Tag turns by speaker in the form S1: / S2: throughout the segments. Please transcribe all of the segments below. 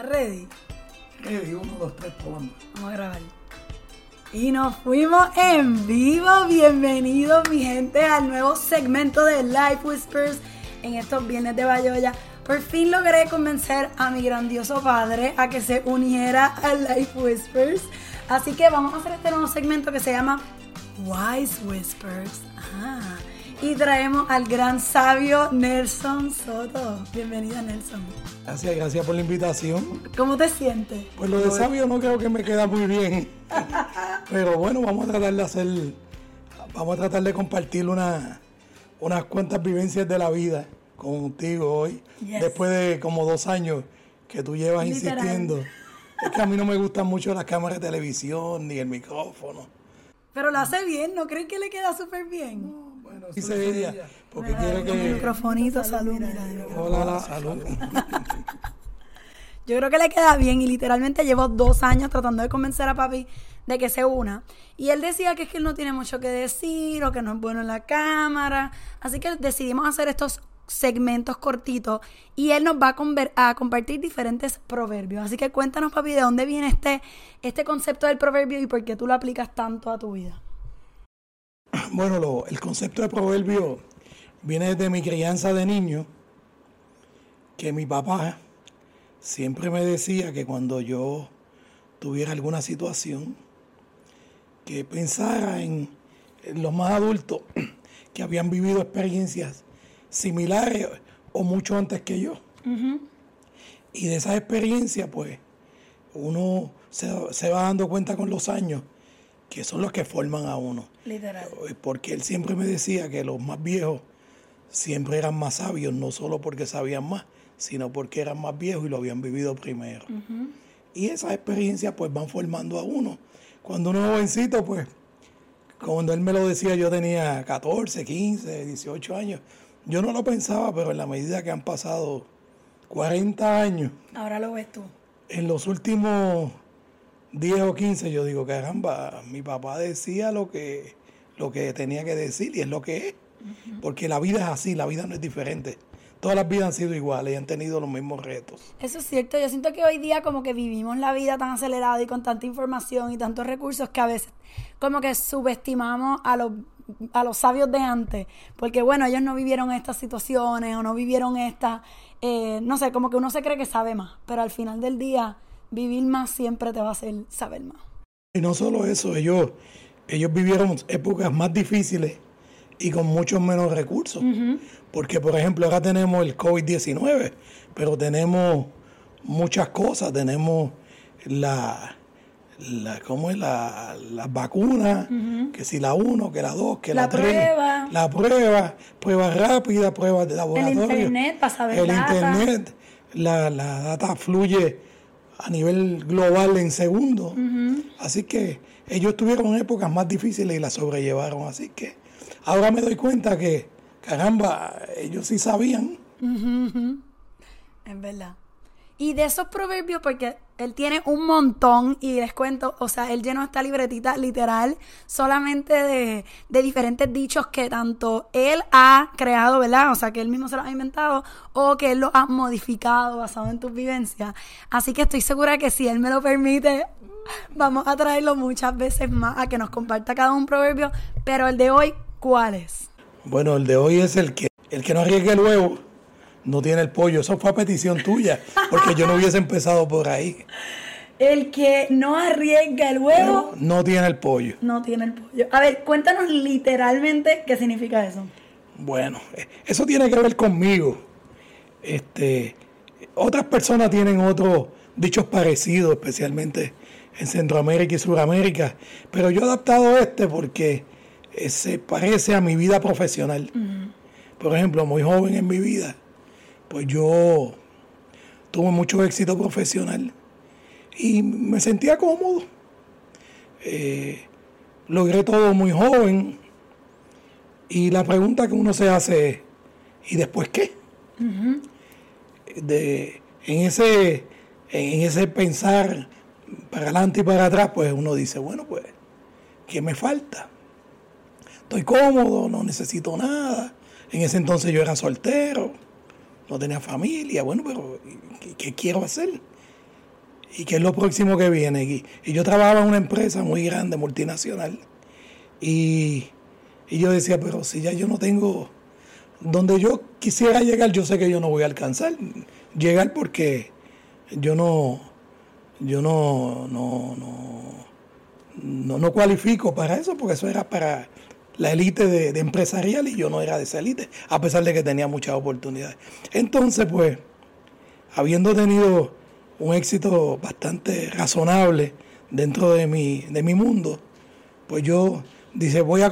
S1: ¿Estás ready?
S2: Ready, uno, dos, tres, probando.
S1: Vamos a grabar. Y nos fuimos en vivo. Bienvenidos, mi gente, al nuevo segmento de Life Whispers en estos viernes de Bayoya. Por fin logré convencer a mi grandioso padre a que se uniera a Life Whispers. Así que vamos a hacer este nuevo segmento que se llama Wise Whispers. Ah, y traemos al gran sabio Nelson Soto. Bienvenido, Nelson.
S2: Gracias, gracias por la invitación.
S1: ¿Cómo te sientes?
S2: Pues lo de sabio no creo que me queda muy bien. Pero bueno, vamos a tratar de hacer, vamos a tratar de compartir una, unas cuantas vivencias de la vida contigo hoy.
S1: Yes.
S2: Después de como dos años que tú llevas
S1: Literal.
S2: insistiendo. Es que a mí no me gustan mucho las cámaras de televisión ni el micrófono.
S1: Pero lo hace bien, ¿no creen que le queda súper bien?
S2: Bueno, dice ella, porque
S1: el
S2: que...
S1: microfonito, salud, mira.
S2: Hola, salud.
S1: Yo creo que le queda bien y literalmente llevo dos años tratando de convencer a papi de que se una. Y él decía que es que él no tiene mucho que decir o que no es bueno en la cámara. Así que decidimos hacer estos segmentos cortitos y él nos va a, conver- a compartir diferentes proverbios. Así que cuéntanos, papi, de dónde viene este, este concepto del proverbio y por qué tú lo aplicas tanto a tu vida.
S2: Bueno, lo- el concepto de proverbio viene desde mi crianza de niño, que mi papá siempre me decía que cuando yo tuviera alguna situación, que pensara en, los más adultos que habían vivido experiencias similares o mucho antes que yo. Y de esas experiencias, pues, uno se, se va dando cuenta con los años que son los que forman a uno.
S1: Literal.
S2: Porque él siempre me decía que los más viejos siempre eran más sabios, no solo porque sabían más, sino porque eran más viejos y lo habían vivido primero. Y esas experiencias pues van formando a uno. Cuando uno es jovencito, pues, cuando él me lo decía, yo tenía 14, 15, 18 años. Yo no lo pensaba, pero en la medida que han pasado 40 años,
S1: Ahora lo ves tú.
S2: en los últimos 10 o 15 yo digo, caramba, mi papá decía lo que, lo que tenía que decir y es lo que es. Porque la vida es así, la vida no es diferente. Todas las vidas han sido iguales y han tenido los mismos retos.
S1: Eso es cierto, yo siento que hoy día como que vivimos la vida tan acelerada y con tanta información y tantos recursos que a veces como que subestimamos a los, a los sabios de antes, porque bueno, ellos no vivieron estas situaciones o no vivieron estas, eh, no sé, como que uno se cree que sabe más, pero al final del día vivir más siempre te va a hacer saber más.
S2: Y no solo eso, ellos, ellos vivieron épocas más difíciles y con muchos menos recursos. Porque, por ejemplo, ahora tenemos el COVID-19, pero tenemos muchas cosas. Tenemos la, la ¿cómo es? La, las vacunas, que si la 1, que la 2, que la
S1: La
S2: 3.
S1: prueba.
S2: La prueba, pruebas rápidas, pruebas de laboratorio.
S1: internet para saber
S2: El
S1: data.
S2: internet, la, la data fluye a nivel global en segundos. Así que ellos tuvieron épocas más difíciles y las sobrellevaron. Así que ahora me doy cuenta que, caramba, ellos sí sabían.
S1: Es verdad. Y de esos proverbios, porque él tiene un montón, y les cuento, o sea, él llenó esta libretita literal solamente de, de diferentes dichos que tanto él ha creado, ¿verdad? O sea, que él mismo se los ha inventado, o que él los ha modificado basado en tus vivencias. Así que estoy segura que si él me lo permite, vamos a traerlo muchas veces más a que nos comparta cada un proverbio. Pero el de hoy, ¿cuál es?
S2: Bueno, el de hoy es el que, el que no arriesgue el huevo, no tiene el pollo. Eso fue a petición tuya, porque yo no hubiese empezado por ahí.
S1: El que no arriesga el huevo.
S2: No tiene el pollo.
S1: No tiene el pollo. A ver, cuéntanos literalmente qué significa eso.
S2: Bueno, eh, eso tiene que ver conmigo. Este, otras personas tienen otros dichos parecidos, especialmente en Centroamérica y Sudamérica, pero yo he adaptado este porque eh, se parece a mi vida profesional. Por ejemplo, muy joven en mi vida, pues yo tuve mucho éxito profesional y me sentía cómodo. Eh, logré todo muy joven y la pregunta que uno se hace es, ¿y después qué? De, en, ese, en ese pensar para adelante y para atrás, pues uno dice, bueno, pues, ¿qué me falta? Estoy cómodo, no necesito nada. En ese entonces yo era soltero, no tenía familia, bueno, pero ¿qué, quiero hacer? ¿Y qué es lo próximo que viene? Y, y yo trabajaba en una empresa muy grande, multinacional. Y, y yo decía, pero si ya yo no tengo donde yo quisiera llegar, yo sé que yo no voy a alcanzar llegar porque yo no, yo no, no, no, no, cualifico para eso, porque eso era para la élite de, empresarial y yo no era de esa élite, a pesar de que tenía muchas oportunidades. Entonces, pues, habiendo tenido un éxito bastante razonable dentro de mi, de mi mundo, pues yo dice, voy a,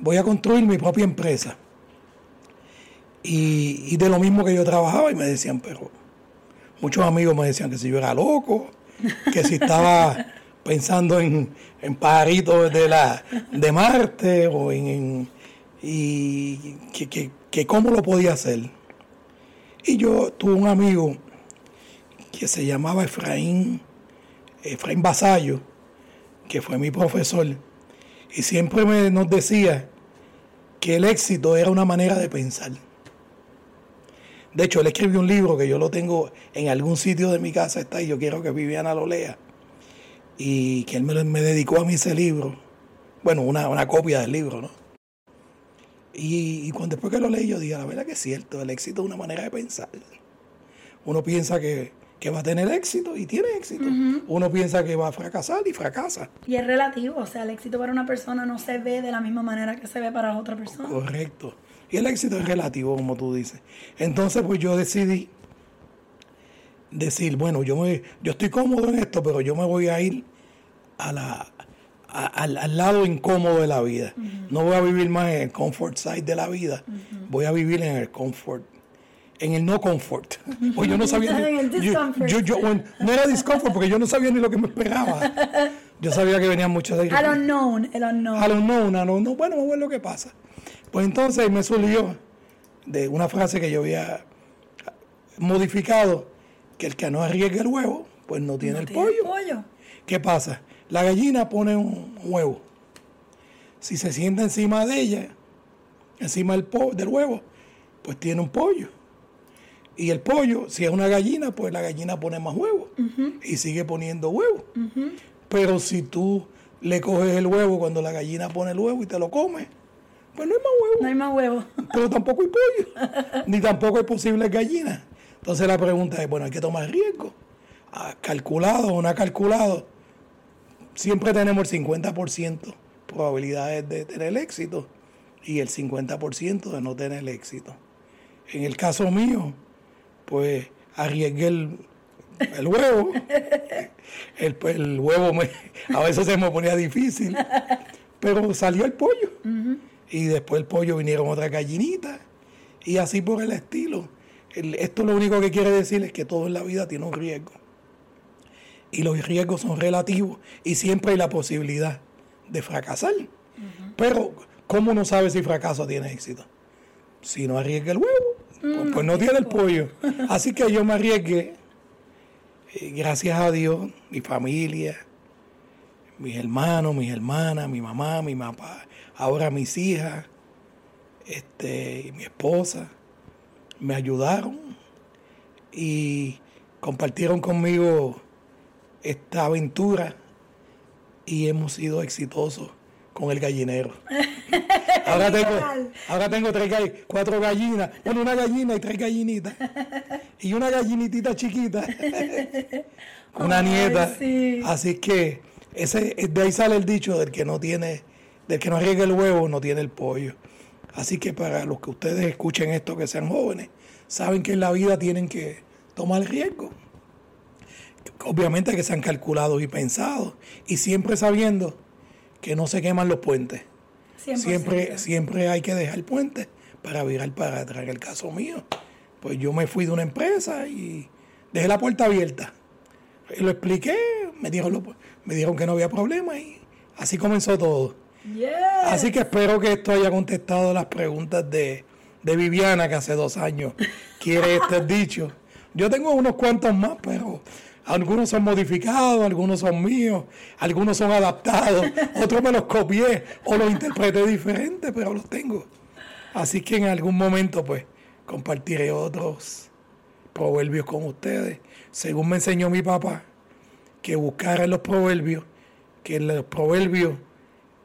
S2: voy a construir mi propia empresa. Y, y, de lo mismo que yo trabajaba y me decían, pero muchos amigos me decían que si yo era loco, que si estaba pensando en, en pajaritos de, la, de Marte o en, y que, que, que cómo lo podía hacer. Y yo tuve un amigo que se llamaba Efraín, Efraín Basayo, que fue mi profesor, y siempre me, nos decía que el éxito era una manera de pensar. De hecho, él escribió un libro que yo lo tengo en algún sitio de mi casa, está y yo quiero que Viviana lo lea. Y que él me, me dedicó a mí ese libro. Bueno, una, una copia del libro, ¿no? Y, cuando después que lo leí, yo dije, la verdad que es cierto, el éxito es una manera de pensar. Uno piensa que, que va a tener éxito y tiene éxito. Uno piensa que va a fracasar y fracasa.
S1: Y es relativo, o sea, el éxito para una persona no se ve de la misma manera que se ve para otra persona.
S2: Correcto. Y el éxito es relativo, como tú dices. Entonces, pues yo decidí decir, bueno, yo, me, yo estoy cómodo en esto, pero yo me voy a ir a la, al, lado incómodo de la vida. No voy a vivir más en el comfort side de la vida, voy a vivir en el comfort en el no comfort. O yo no sabía ni, yo, yo, no era discomfort porque yo no sabía ni lo que me esperaba. Yo sabía que venían muchos de
S1: ellos. Al unknown, el unknown.
S2: Al unknown, al unknown. Bueno, vamos a ver lo que pasa. Pues entonces me surgió de una frase que yo había modificado, que el que no arriesga el huevo, pues no tiene, el, pollo. ¿Qué pasa? La gallina pone un huevo. Si se sienta encima de ella, encima del, del huevo, pues tiene un pollo. Y el pollo, si es una gallina, pues la gallina pone más huevos y sigue poniendo huevos. Pero si tú le coges el huevo cuando la gallina pone el huevo y te lo comes, pues no hay más huevo.
S1: No hay más huevo.
S2: Pero tampoco hay pollo. ni tampoco hay posibles gallinas. Entonces la pregunta es, bueno, hay que tomar riesgo. Ah, calculado o no calculado, siempre tenemos el 50% probabilidades de tener éxito y el 50% de no tener éxito. En el caso mío, pues arriesgué el, huevo. El, el huevo me, a veces se me ponía difícil, pero salió el pollo y después el pollo vinieron otras gallinitas y así por el estilo. Esto lo único que quiere decir es que todo en la vida tiene un riesgo. Y los riesgos son relativos y siempre hay la posibilidad de fracasar. Pero, ¿cómo uno sabe si fracaso tiene éxito? Si no arriesga el huevo, pues, pues, no tiene el pollo. Así que yo me arriesgué. Eh, gracias a Dios, mi familia, mis hermanos, mis hermanas, mi mamá, mi papá, ahora mis hijas, este, mi esposa, me ayudaron y compartieron conmigo esta aventura y hemos sido exitosos con el gallinero. Ahora tengo, ahora tengo tres, cuatro gallinas, bueno, una gallina y tres gallinitas. Y una gallinitita chiquita. una nieta. Así que ese, de ahí sale el dicho del que no tiene del que no arriesga el huevo no tiene el pollo. Así que para los que ustedes escuchen esto, que sean jóvenes, saben que en la vida tienen que tomar riesgo. Obviamente que sean calculados y pensados. Y siempre sabiendo que no se queman los puentes. Siempre, siempre hay que dejar el puente para virar para atrás. En el caso mío, pues yo me fui de una empresa y dejé la puerta abierta. Lo expliqué, me dijeron, me dijeron que no había problema y así comenzó todo. Así que espero que esto haya contestado las preguntas de, Viviana, que hace dos años quiere este dicho. Yo tengo unos cuantos más, pero algunos son modificados, algunos son míos, algunos son adaptados, otros me los copié o los interpreté diferente, pero los tengo. Así que en algún momento, pues, compartiré otros proverbios con ustedes, según me enseñó mi papá, que buscara en los proverbios, que en los proverbios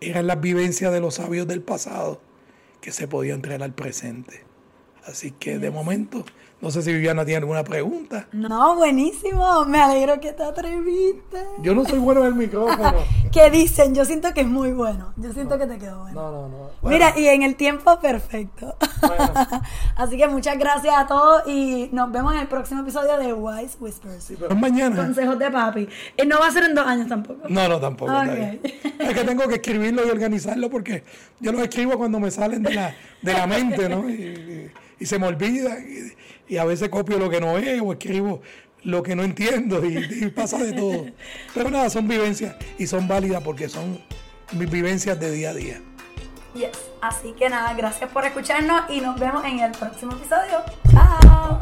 S2: eran las vivencias de los sabios del pasado que se podían traer al presente. Así que de momento, no sé si Viviana tiene alguna pregunta.
S1: No, buenísimo. Me alegro que te atreviste.
S2: Yo no soy bueno en el micrófono.
S1: ¿Qué dicen? Yo siento que es muy bueno. Yo siento que te quedó bueno.
S2: No, no, no.
S1: Mira, y en el tiempo perfecto.
S2: Bueno.
S1: Así que muchas gracias a todos y nos vemos en el próximo episodio de Wise Whispers.
S2: Sí, pero mañana.
S1: Consejos de papi. Y no va a ser en dos años tampoco.
S2: No, no, tampoco. está
S1: Ok.
S2: bien. Es que tengo que escribirlo y organizarlo porque yo lo escribo cuando me salen de la, de la mente, ¿no? Y, y- y se me olvida. Y, y a veces copio lo que no es o escribo lo que no entiendo y, pasa de todo. Pero nada, son vivencias y son válidas porque son vivencias de día a día.
S1: Yes. Así que nada, gracias por escucharnos y nos vemos en el próximo episodio. Chao.